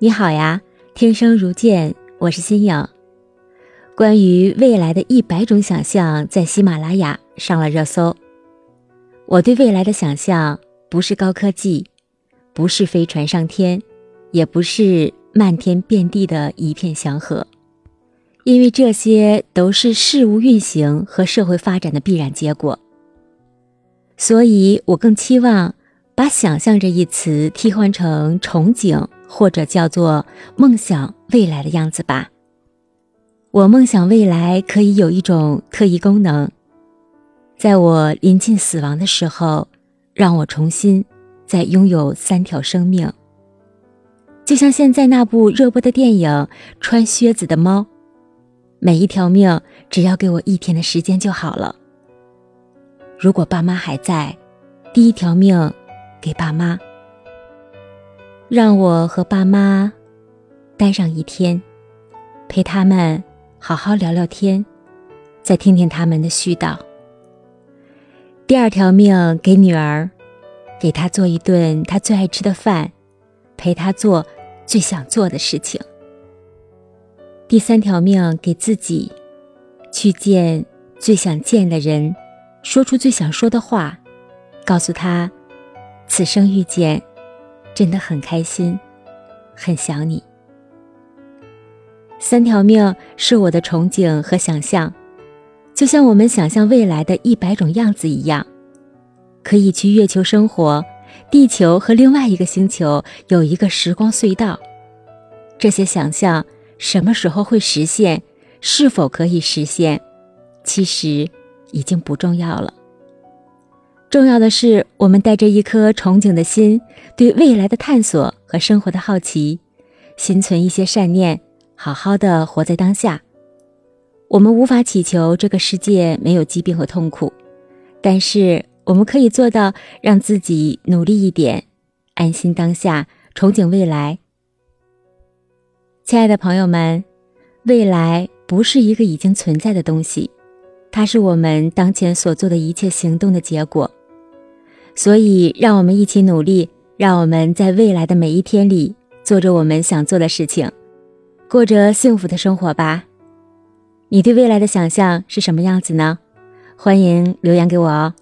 你好呀，听声如见，我是新颖。关于未来的一百种想象在喜马拉雅上了热搜。我对未来的想象不是高科技，不是飞船上天，也不是漫天遍地的一片祥和，因为这些都是事物运行和社会发展的必然结果。所以我更期望把“想象”这一词替换成憧憬，或者叫做梦想未来的样子吧。我梦想未来可以有一种特异功能，在我临近死亡的时候，让我重新再拥有三条生命，就像现在那部热播的电影《穿靴子的猫》，每一条命只要给我一天的时间就好了。如果爸妈还在，第一条命给爸妈，让我和爸妈待上一天，陪他们好好聊聊天，再听听他们的絮叨。第二条命给女儿，给她做一顿她最爱吃的饭，陪她做最想做的事情。第三条命给自己，去见最想见的人。说出最想说的话，告诉他，此生遇见，真的很开心，很想你。三条命是我的憧憬和想象，就像我们想象未来的一百种样子一样，可以去月球生活，地球和另外一个星球有一个时光隧道。这些想象什么时候会实现，是否可以实现，其实。已经不重要了。重要的是，我们带着一颗憧憬的心，对未来的探索和生活的好奇，心存一些善念，好好的活在当下。我们无法祈求这个世界没有疾病和痛苦，但是我们可以做到让自己努力一点，安心当下，憧憬未来。亲爱的朋友们，未来不是一个已经存在的东西。它是我们当前所做的一切行动的结果，所以让我们一起努力，让我们在未来的每一天里做着我们想做的事情，过着幸福的生活吧。你对未来的想象是什么样子呢？欢迎留言给我哦。